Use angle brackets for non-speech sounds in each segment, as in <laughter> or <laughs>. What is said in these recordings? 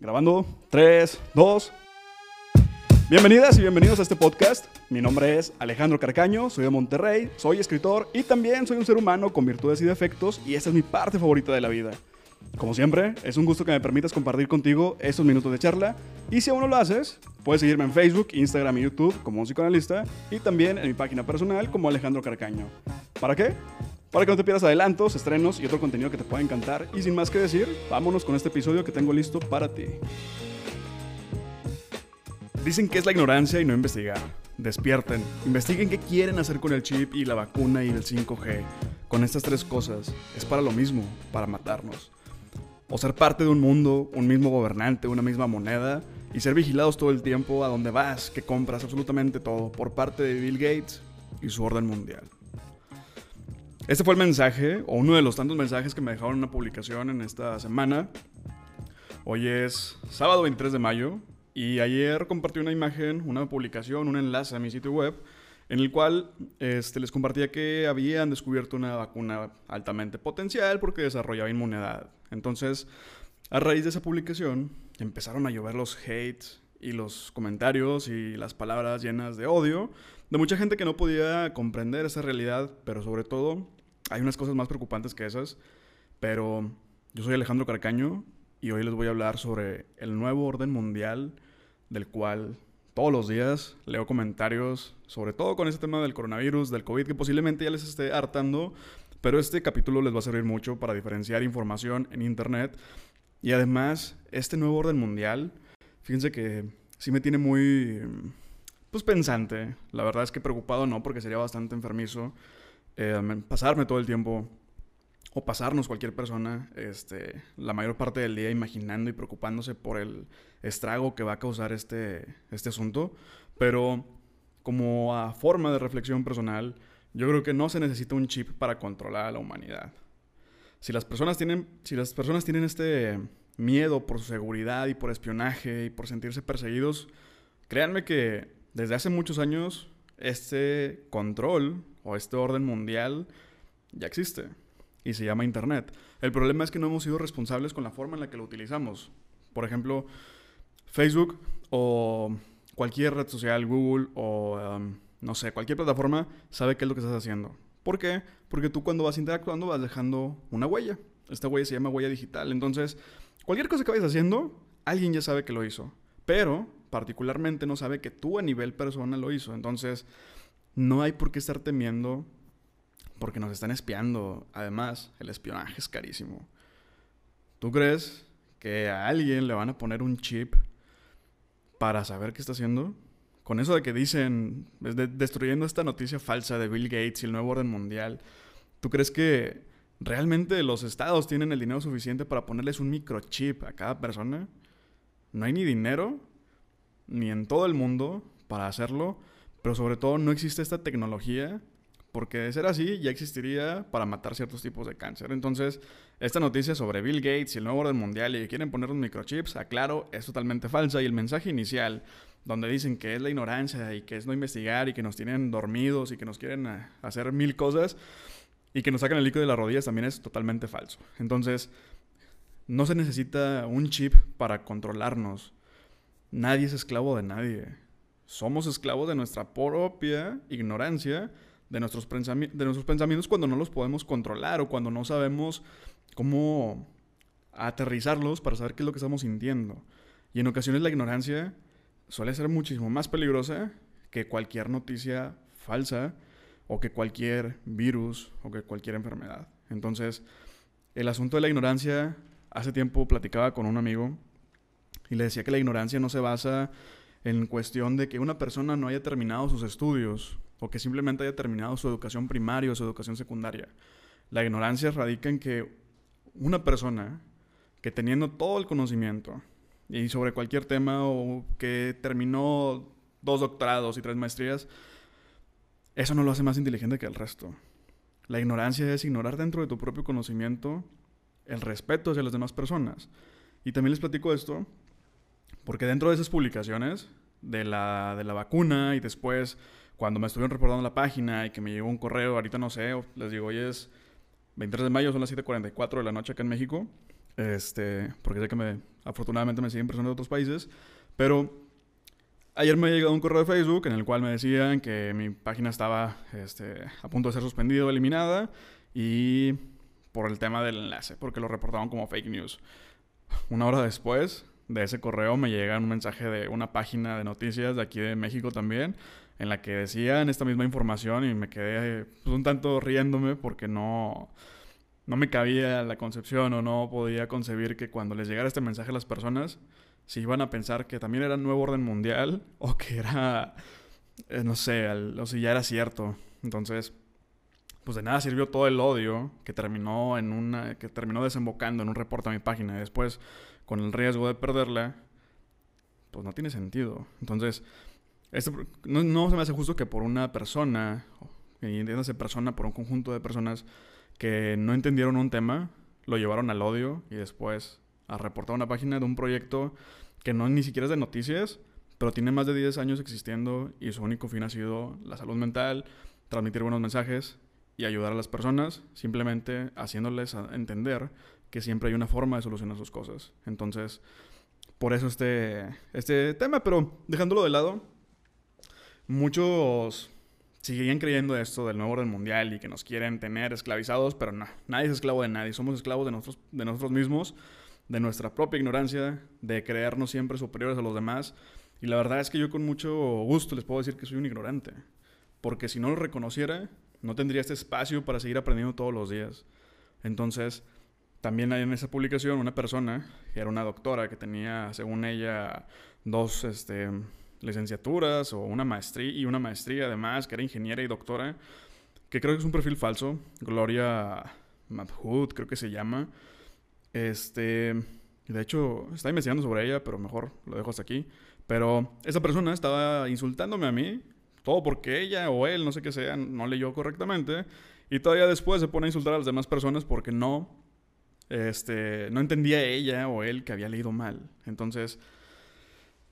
Grabando 3, 2. Bienvenidas y bienvenidos a este podcast. Mi nombre es Alejandro Carcaño, soy de Monterrey, soy escritor y también soy un ser humano con virtudes y defectos y esta es mi parte favorita de la vida. Como siempre, es un gusto que me permitas compartir contigo estos minutos de charla y si aún no lo haces, puedes seguirme en Facebook, Instagram y YouTube como un psicoanalista y también en mi página personal como Alejandro Carcaño. ¿Para qué? Para que no te pierdas adelantos, estrenos y otro contenido que te pueda encantar. Y sin más que decir, vámonos con este episodio que tengo listo para ti. Dicen que es la ignorancia y no investigar. Despierten, investiguen qué quieren hacer con el chip y la vacuna y el 5G. Con estas tres cosas, es para lo mismo, para matarnos. O ser parte de un mundo, un mismo gobernante, una misma moneda, y ser vigilados todo el tiempo a donde vas, que compras absolutamente todo, por parte de Bill Gates y su orden mundial. Este fue el mensaje, o uno de los tantos mensajes que me dejaron en una publicación en esta semana. Hoy es sábado 23 de mayo y ayer compartí una imagen, una publicación, un enlace a mi sitio web en el cual este, les compartía que habían descubierto una vacuna altamente potencial porque desarrollaba inmunidad. Entonces, a raíz de esa publicación, empezaron a llover los hates y los comentarios y las palabras llenas de odio de mucha gente que no podía comprender esa realidad, pero sobre todo hay unas cosas más preocupantes que esas, pero yo soy Alejandro Carcaño y hoy les voy a hablar sobre el nuevo orden mundial del cual todos los días leo comentarios, sobre todo con ese tema del coronavirus, del COVID, que posiblemente ya les esté hartando, pero este capítulo les va a servir mucho para diferenciar información en Internet. Y además, este nuevo orden mundial, fíjense que sí me tiene muy, pues pensante. La verdad es que preocupado no, porque sería bastante enfermizo eh, pasarme todo el tiempo o pasarnos cualquier persona este, la mayor parte del día imaginando y preocupándose por el estrago que va a causar este, este asunto. Pero como a forma de reflexión personal, yo creo que no se necesita un chip para controlar a la humanidad. Si las personas tienen, si las personas tienen este miedo por su seguridad y por espionaje y por sentirse perseguidos, créanme que desde hace muchos años este control este orden mundial ya existe y se llama Internet. El problema es que no hemos sido responsables con la forma en la que lo utilizamos. Por ejemplo, Facebook o cualquier red social, Google o um, no sé, cualquier plataforma sabe qué es lo que estás haciendo. ¿Por qué? Porque tú cuando vas interactuando vas dejando una huella. Esta huella se llama huella digital. Entonces, cualquier cosa que vayas haciendo, alguien ya sabe que lo hizo. Pero particularmente no sabe que tú a nivel persona lo hizo. Entonces, no hay por qué estar temiendo porque nos están espiando. Además, el espionaje es carísimo. ¿Tú crees que a alguien le van a poner un chip para saber qué está haciendo? Con eso de que dicen, destruyendo esta noticia falsa de Bill Gates y el nuevo orden mundial, ¿tú crees que realmente los estados tienen el dinero suficiente para ponerles un microchip a cada persona? No hay ni dinero, ni en todo el mundo, para hacerlo. Pero sobre todo no existe esta tecnología, porque de ser así ya existiría para matar ciertos tipos de cáncer. Entonces, esta noticia sobre Bill Gates y el nuevo orden mundial y que quieren poner un microchips, aclaro, es totalmente falsa. Y el mensaje inicial, donde dicen que es la ignorancia y que es no investigar y que nos tienen dormidos y que nos quieren eh, hacer mil cosas y que nos sacan el líquido de las rodillas, también es totalmente falso. Entonces, no se necesita un chip para controlarnos. Nadie es esclavo de nadie somos esclavos de nuestra propia ignorancia, de nuestros, de nuestros pensamientos cuando no los podemos controlar o cuando no sabemos cómo aterrizarlos para saber qué es lo que estamos sintiendo. Y en ocasiones la ignorancia suele ser muchísimo más peligrosa que cualquier noticia falsa o que cualquier virus o que cualquier enfermedad. Entonces, el asunto de la ignorancia, hace tiempo platicaba con un amigo y le decía que la ignorancia no se basa en cuestión de que una persona no haya terminado sus estudios o que simplemente haya terminado su educación primaria o su educación secundaria. La ignorancia radica en que una persona que teniendo todo el conocimiento y sobre cualquier tema o que terminó dos doctorados y tres maestrías, eso no lo hace más inteligente que el resto. La ignorancia es ignorar dentro de tu propio conocimiento el respeto hacia las demás personas. Y también les platico esto porque dentro de esas publicaciones de la, de la vacuna y después cuando me estuvieron reportando la página y que me llegó un correo, ahorita no sé, les digo, hoy es 23 de mayo, son las 7.44 de la noche acá en México, este, porque sé que me afortunadamente me siguen personas de otros países, pero ayer me ha llegado un correo de Facebook en el cual me decían que mi página estaba este, a punto de ser suspendida o eliminada y por el tema del enlace, porque lo reportaban como fake news. Una hora después de ese correo me llega un mensaje de una página de noticias de aquí de México también, en la que decían esta misma información y me quedé pues, un tanto riéndome porque no, no me cabía la concepción o no podía concebir que cuando les llegara este mensaje a las personas, si iban a pensar que también era nuevo orden mundial <laughs> o que era, eh, no sé, o si ya era cierto. Entonces, pues de nada sirvió todo el odio que terminó en una, que terminó desembocando en un reporte a mi página después con el riesgo de perderla, pues no tiene sentido. Entonces, este, no, se me hace justo que por una persona, y entiéndase persona, por un conjunto de personas que no entendieron un tema, lo llevaron al odio y después a reportar una página de un proyecto que no ni siquiera es de noticias, pero tiene más de 10 años existiendo y su único fin ha sido la salud mental, transmitir buenos mensajes y ayudar a las personas, simplemente haciéndoles entender que siempre hay una forma de solucionar sus cosas. Entonces, por eso este, este tema, pero dejándolo de lado, muchos siguen creyendo esto del nuevo orden mundial y que nos quieren tener esclavizados, pero no, nadie es esclavo de nadie, somos esclavos de nosotros, de nosotros mismos, de nuestra propia ignorancia, de creernos siempre superiores a los demás. Y la verdad es que yo con mucho gusto les puedo decir que soy un ignorante, porque si no lo reconociera, no tendría este espacio para seguir aprendiendo todos los días. Entonces, también hay en esa publicación una persona, que era una doctora, que tenía, según ella, dos este, licenciaturas o una maestría y una maestría además, que era ingeniera y doctora, que creo que es un perfil falso, Gloria Madhud, creo que se llama. Este, de hecho, está investigando sobre ella, pero mejor lo dejo hasta aquí. Pero esa persona estaba insultándome a mí, todo porque ella o él, no sé qué sea, no leyó correctamente. Y todavía después se pone a insultar a las demás personas porque no, este, no entendía ella o él que había leído mal. Entonces,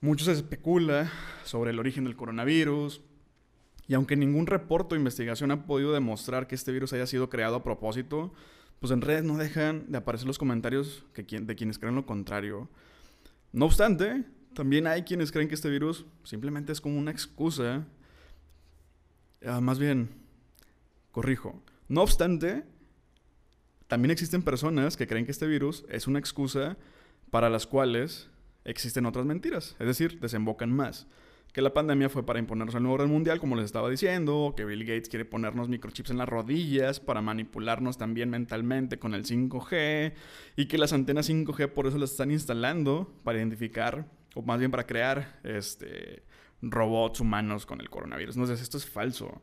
mucho se especula sobre el origen del coronavirus. Y aunque ningún reporte o investigación ha podido demostrar que este virus haya sido creado a propósito, pues en redes no dejan de aparecer los comentarios de quienes creen lo contrario. No obstante, también hay quienes creen que este virus simplemente es como una excusa. Ah, más bien, corrijo. No obstante, también existen personas que creen que este virus es una excusa para las cuales existen otras mentiras, es decir, desembocan más. Que la pandemia fue para imponernos el nuevo orden mundial, como les estaba diciendo, que Bill Gates quiere ponernos microchips en las rodillas para manipularnos también mentalmente con el 5G, y que las antenas 5G por eso las están instalando para identificar, o más bien para crear, este, robots humanos con el coronavirus. Entonces, esto es falso.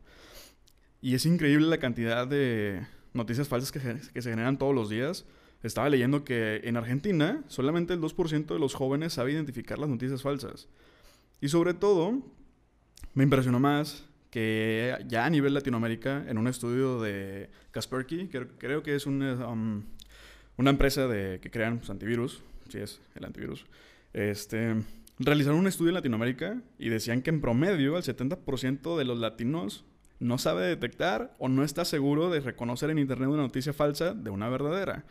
Y es increíble la cantidad de noticias falsas que, se generan todos los días. Estaba leyendo que en Argentina solamente el 2% de los jóvenes sabe identificar las noticias falsas. Y sobre todo, me impresionó más que ya a nivel Latinoamérica, en un estudio de Kaspersky, que creo que es una, um, una empresa que crean pues, antivirus, si es el antivirus, este, realizaron un estudio en Latinoamérica y decían que en promedio el 70% de los latinos no sabe detectar o no está seguro de reconocer en Internet una noticia falsa de una verdadera.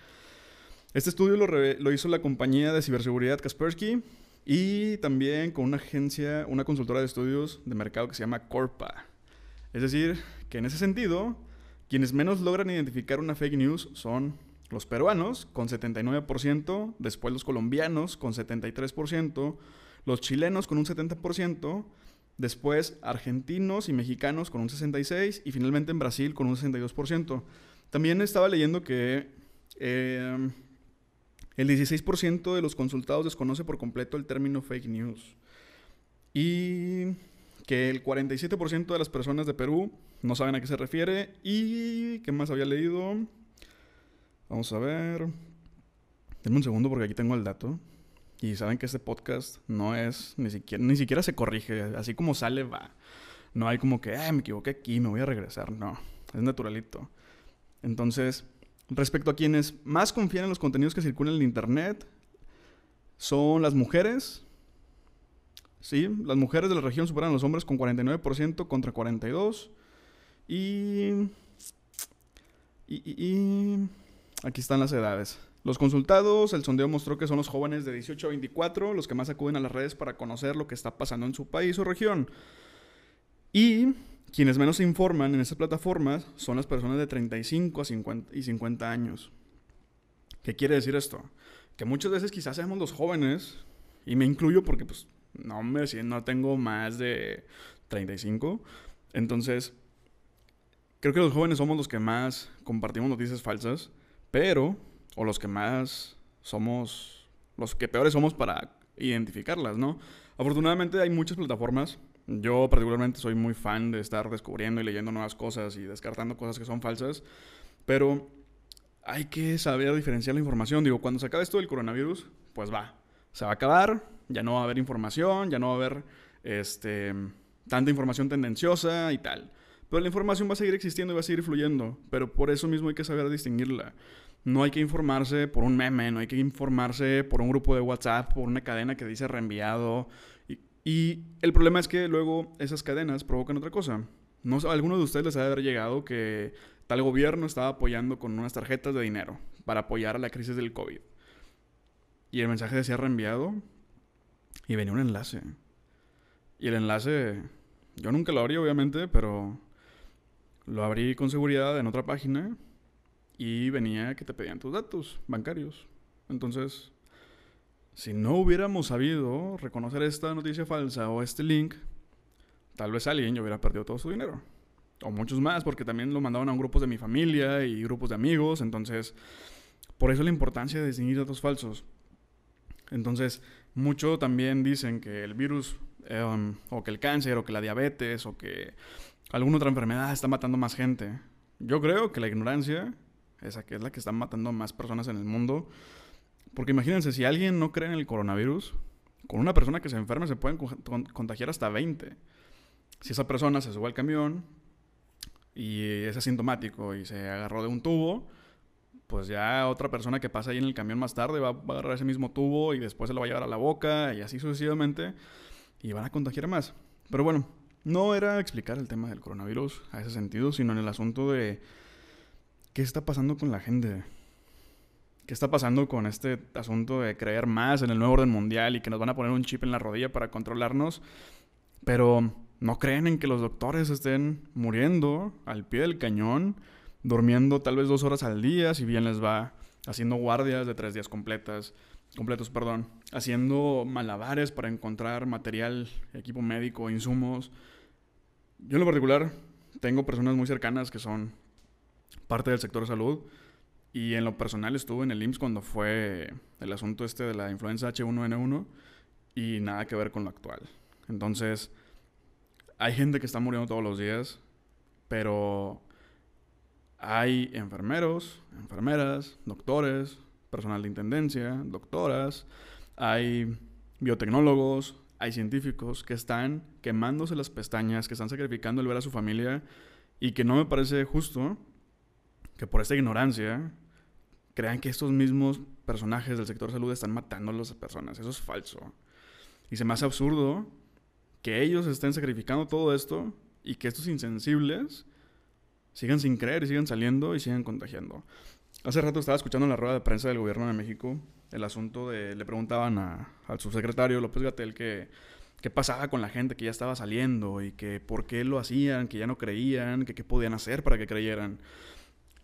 Este estudio lo, hizo la compañía de ciberseguridad Kaspersky y también con una agencia, una consultora de estudios de mercado que se llama Corpa. Es decir, que en ese sentido, quienes menos logran identificar una fake news son los peruanos con 79%, después los colombianos con 73%, los chilenos con un 70%, Después, argentinos y mexicanos con un 66% y finalmente en Brasil con un 62%. También estaba leyendo que em, el 16% de los consultados desconoce por completo el término fake news. Y que el 47% de las personas de Perú no saben a qué se refiere. ¿Y qué más había leído? Vamos a ver. Denme un segundo porque aquí tengo el dato. Y saben que este podcast no es, ni siquiera, ni siquiera se corrige. Así como sale, va. No hay como que, me equivoqué aquí, me voy a regresar. No, es naturalito. Entonces, respecto a quienes más confían en los contenidos que circulan en Internet, son las mujeres. Sí, las mujeres de la región superan a los hombres con 49% contra 42%. Y, y, y aquí están las edades. Los consultados, el sondeo mostró que son los jóvenes de 18 a 24 los que más acuden a las redes para conocer lo que está pasando en su país o región. Y quienes menos se informan en esas plataformas son las personas de 35 a 50 y 50 años. ¿Qué quiere decir esto? Que muchas veces quizás seamos los jóvenes, y me incluyo porque pues no, me, no tengo más de 35, entonces creo que los jóvenes somos los que más compartimos noticias falsas, pero, o los que más somos, los que peores somos para identificarlas, ¿no? Afortunadamente hay muchas plataformas. Yo particularmente soy muy fan de estar descubriendo y leyendo nuevas cosas y descartando cosas que son falsas, pero hay que saber diferenciar la información. Digo, cuando se acabe esto del coronavirus, pues va, se va a acabar, ya no va a haber información, ya no va a haber este, tanta información tendenciosa y tal. Pero la información va a seguir existiendo y va a seguir fluyendo. Pero por eso mismo hay que saber distinguirla. No hay que informarse por un meme, no hay que informarse por un grupo de WhatsApp, por una cadena que dice reenviado. Y, el problema es que luego esas cadenas provocan otra cosa. No, a de ustedes les ha de haber llegado que tal gobierno estaba apoyando con unas tarjetas de dinero para apoyar a la crisis del COVID. Y el mensaje decía reenviado y venía un enlace. Y el enlace, yo nunca lo abrí obviamente, pero lo abrí con seguridad en otra página y venía que te pedían tus datos bancarios. Entonces, si no hubiéramos sabido reconocer esta noticia falsa o este link, tal vez alguien ya hubiera perdido todo su dinero. O muchos más, porque también lo mandaban a grupos de mi familia y grupos de amigos. Entonces, por eso la importancia de distinguir datos falsos. Entonces, mucho también dicen que el virus, em, o que el cáncer, o que la diabetes, o que alguna otra enfermedad está matando más gente. Yo creo que la ignorancia, esa que es la que está matando a más personas en el mundo. Porque imagínense, si alguien no cree en el coronavirus, con una persona que se enferme se pueden contagiar hasta 20. Si esa persona se sube al camión y es asintomático y se agarró de un tubo, pues ya otra persona que pasa ahí en el camión más tarde va, a agarrar ese mismo tubo y después se lo va a llevar a la boca y así sucesivamente y van a contagiar más. Pero bueno, no era explicar el tema del coronavirus a ese sentido, sino en el asunto de qué está pasando con la gente. ¿Qué está pasando con este asunto de creer más en el nuevo orden mundial y que nos van a poner un chip en la rodilla para controlarnos? Pero no creen en que los doctores estén muriendo al pie del cañón durmiendo tal vez dos horas al día, si bien les va, haciendo guardias de tres días completas, completos, perdón, haciendo malabares para encontrar material, equipo médico, insumos. Yo en lo particular tengo personas muy cercanas que son parte del sector salud y en lo personal estuve en el IMSS cuando fue el asunto este de la influenza H1N1 y nada que ver con lo actual. Entonces, hay gente que está muriendo todos los días, pero hay enfermeros, enfermeras, doctores, personal de intendencia, doctoras, hay biotecnólogos, hay científicos que están quemándose las pestañas, que están sacrificando el ver a su familia y que no me parece justo que por esta ignorancia crean que estos mismos personajes del sector salud están matando a las personas. Eso es falso. Y se me hace absurdo que ellos estén sacrificando todo esto y que estos insensibles sigan sin creer y sigan saliendo y sigan contagiando. Hace rato estaba escuchando en la rueda de prensa del gobierno de México el asunto de, le preguntaban al subsecretario López Gatel que qué pasaba con la gente que ya estaba saliendo y que por qué lo hacían, que ya no creían, que qué podían hacer para que creyeran.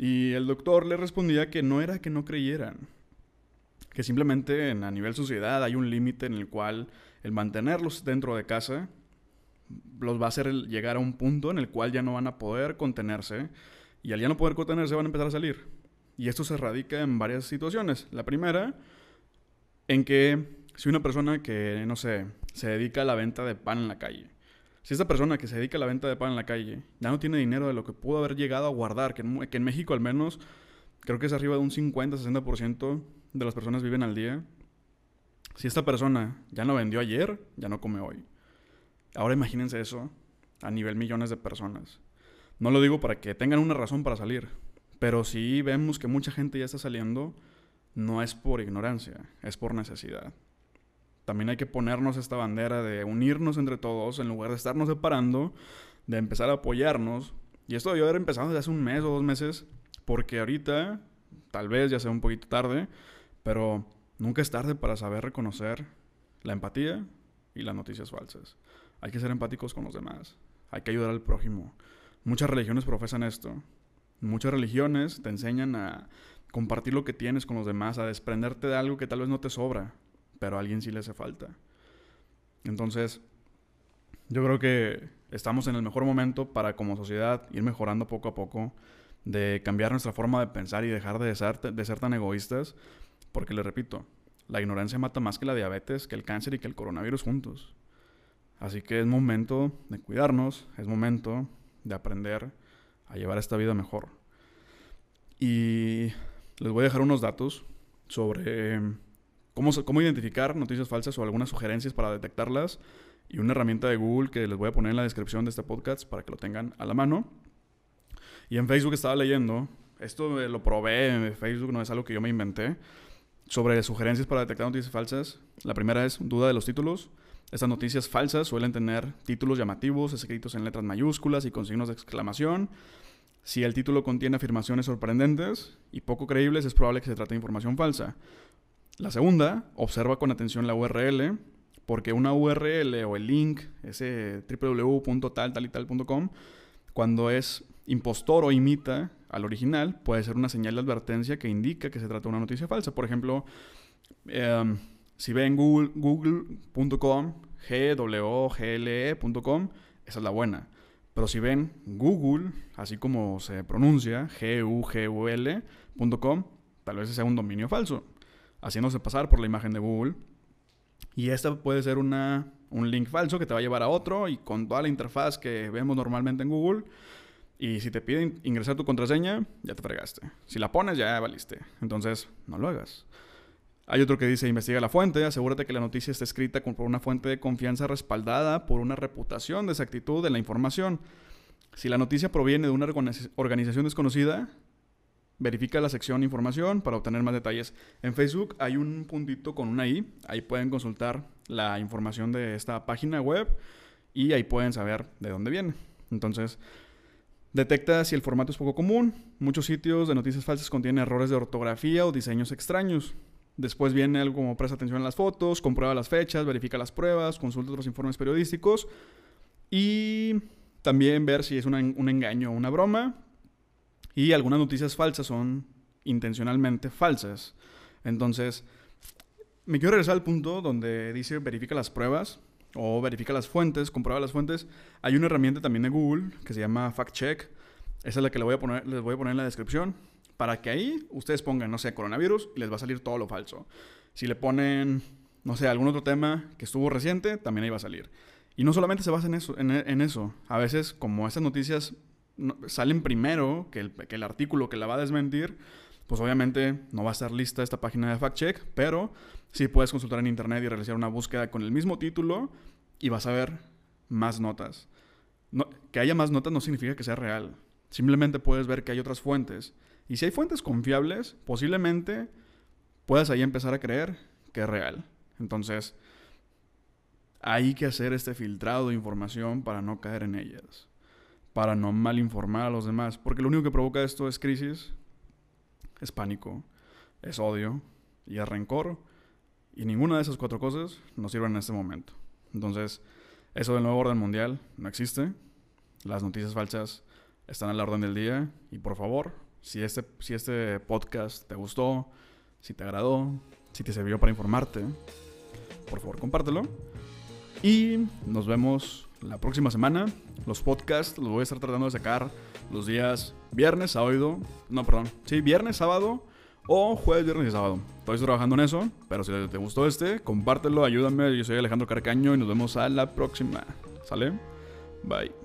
Y el doctor le respondía que no era que no creyeran, que simplemente a nivel sociedad hay un límite en el cual el mantenerlos dentro de casa los va a hacer llegar a un punto en el cual ya no van a poder contenerse y al ya no poder contenerse van a empezar a salir. Y esto se radica en varias situaciones. La primera, en que si una persona que, no sé, se dedica a la venta de pan en la calle, si esta persona que se dedica a la venta de pan en la calle ya no tiene dinero de lo que pudo haber llegado a guardar, que en, que en México al menos creo que es arriba de un 50-60% de las personas viven al día, si esta persona ya no vendió ayer, ya no come hoy. Ahora imagínense eso a nivel millones de personas. No lo digo para que tengan una razón para salir, pero si vemos que mucha gente ya está saliendo, no es por ignorancia, es por necesidad. También hay que ponernos esta bandera de unirnos entre todos en lugar de estarnos separando, de empezar a apoyarnos. Y esto debió haber empezado desde hace un mes o dos meses, porque ahorita Tal vez ya sea un poquito tarde, pero nunca es tarde para saber reconocer la empatía y las noticias falsas. Hay que ser empáticos con los demás. Hay que ayudar al prójimo. Muchas religiones profesan esto. Muchas religiones te enseñan a compartir lo que tienes con los demás, a desprenderte de algo que tal vez no te sobra, pero a alguien sí le hace falta. Entonces, yo creo que estamos en el mejor momento para como sociedad ir mejorando poco a poco, de cambiar nuestra forma de pensar y dejar de ser, de ser tan egoístas, porque le repito, la ignorancia mata más que la diabetes, que el cáncer y que el coronavirus juntos. Así que es momento de cuidarnos, es momento de aprender a llevar esta vida mejor. Y les voy a dejar unos datos sobre cómo, cómo identificar noticias falsas o algunas sugerencias para detectarlas y una herramienta de Google que les voy a poner en la descripción de este podcast para que lo tengan a la mano. Y en Facebook estaba leyendo, esto lo probé en Facebook, no es algo que yo me inventé, sobre sugerencias para detectar noticias falsas. La primera es duda de los títulos. Estas noticias falsas suelen tener títulos llamativos, escritos en letras mayúsculas y con signos de exclamación. Si el título contiene afirmaciones sorprendentes y poco creíbles, es probable que se trate de información falsa. La segunda, observa con atención la URL, porque una URL o el link, ese cuando es impostor o imita al original, puede ser una señal de advertencia que indica que se trata de una noticia falsa. Por ejemplo, em, si ven google.com, G-W-G-L-E.com, esa es la buena. Pero si ven Google, así como se pronuncia, G-U-G-U-L.com, tal vez sea un dominio falso, haciéndose pasar por la imagen de Google. Y esta puede ser una, un link falso que te va a llevar a otro y con toda la interfaz que vemos normalmente en Google. Y si te piden ingresar tu contraseña, ya te fregaste. Si la pones, ya valiste. Entonces, no lo hagas. Hay otro que dice, investiga la fuente, asegúrate que la noticia esté escrita por una fuente de confianza respaldada por una reputación de exactitud de la información. Si la noticia proviene de una organización desconocida, verifica la sección información para obtener más detalles. En Facebook hay un puntito con una I, ahí pueden consultar la información de esta página web y ahí pueden saber de dónde viene. Entonces, detecta si el formato es poco común. Muchos sitios de noticias falsas contienen errores de ortografía o diseños extraños. Después viene algo como presta atención a las fotos, comprueba las fechas, verifica las pruebas, consulta otros informes periodísticos y también ver si es un engaño o una broma. Y algunas noticias falsas son intencionalmente falsas. Entonces, me quiero regresar al punto donde dice verifica las pruebas o verifica las fuentes, comprueba las fuentes. Hay una herramienta también de Google que se llama Fact Check. Esa es la que les voy a poner, les voy a poner en la descripción para que ahí ustedes pongan, no sé, coronavirus y les va a salir todo lo falso. Si le ponen, no sé, algún otro tema que estuvo reciente, también ahí va a salir. Y no solamente se basa en eso, en, eso. A veces, como estas noticias salen primero que el, artículo que la va a desmentir, pues obviamente no va a estar lista esta página de fact check, pero sí puedes consultar en internet y realizar una búsqueda con el mismo título y vas a ver más notas. que haya más notas no significa que sea real. Simplemente puedes ver que hay otras fuentes y si hay fuentes confiables, posiblemente puedas ahí empezar a creer que es real. Entonces, hay que hacer este filtrado de información para no caer en ellas, para no malinformar a los demás, porque lo único que provoca esto es crisis, es pánico, es odio y es rencor, y ninguna de esas cuatro cosas nos sirven en este momento. Entonces, eso del nuevo orden mundial no existe, las noticias falsas están a la orden del día, y por favor, si este, si este podcast te gustó, si te agradó, si te sirvió para informarte, por favor compártelo. Y nos vemos la próxima semana. Los podcasts los voy a estar tratando de sacar los días viernes, sábado, no, perdón, sí, viernes, sábado o jueves, viernes y sábado. Estoy trabajando en eso, pero si te gustó este, compártelo, ayúdame. Yo soy Alejandro Carcaño y nos vemos a la próxima. ¿Sale? Bye.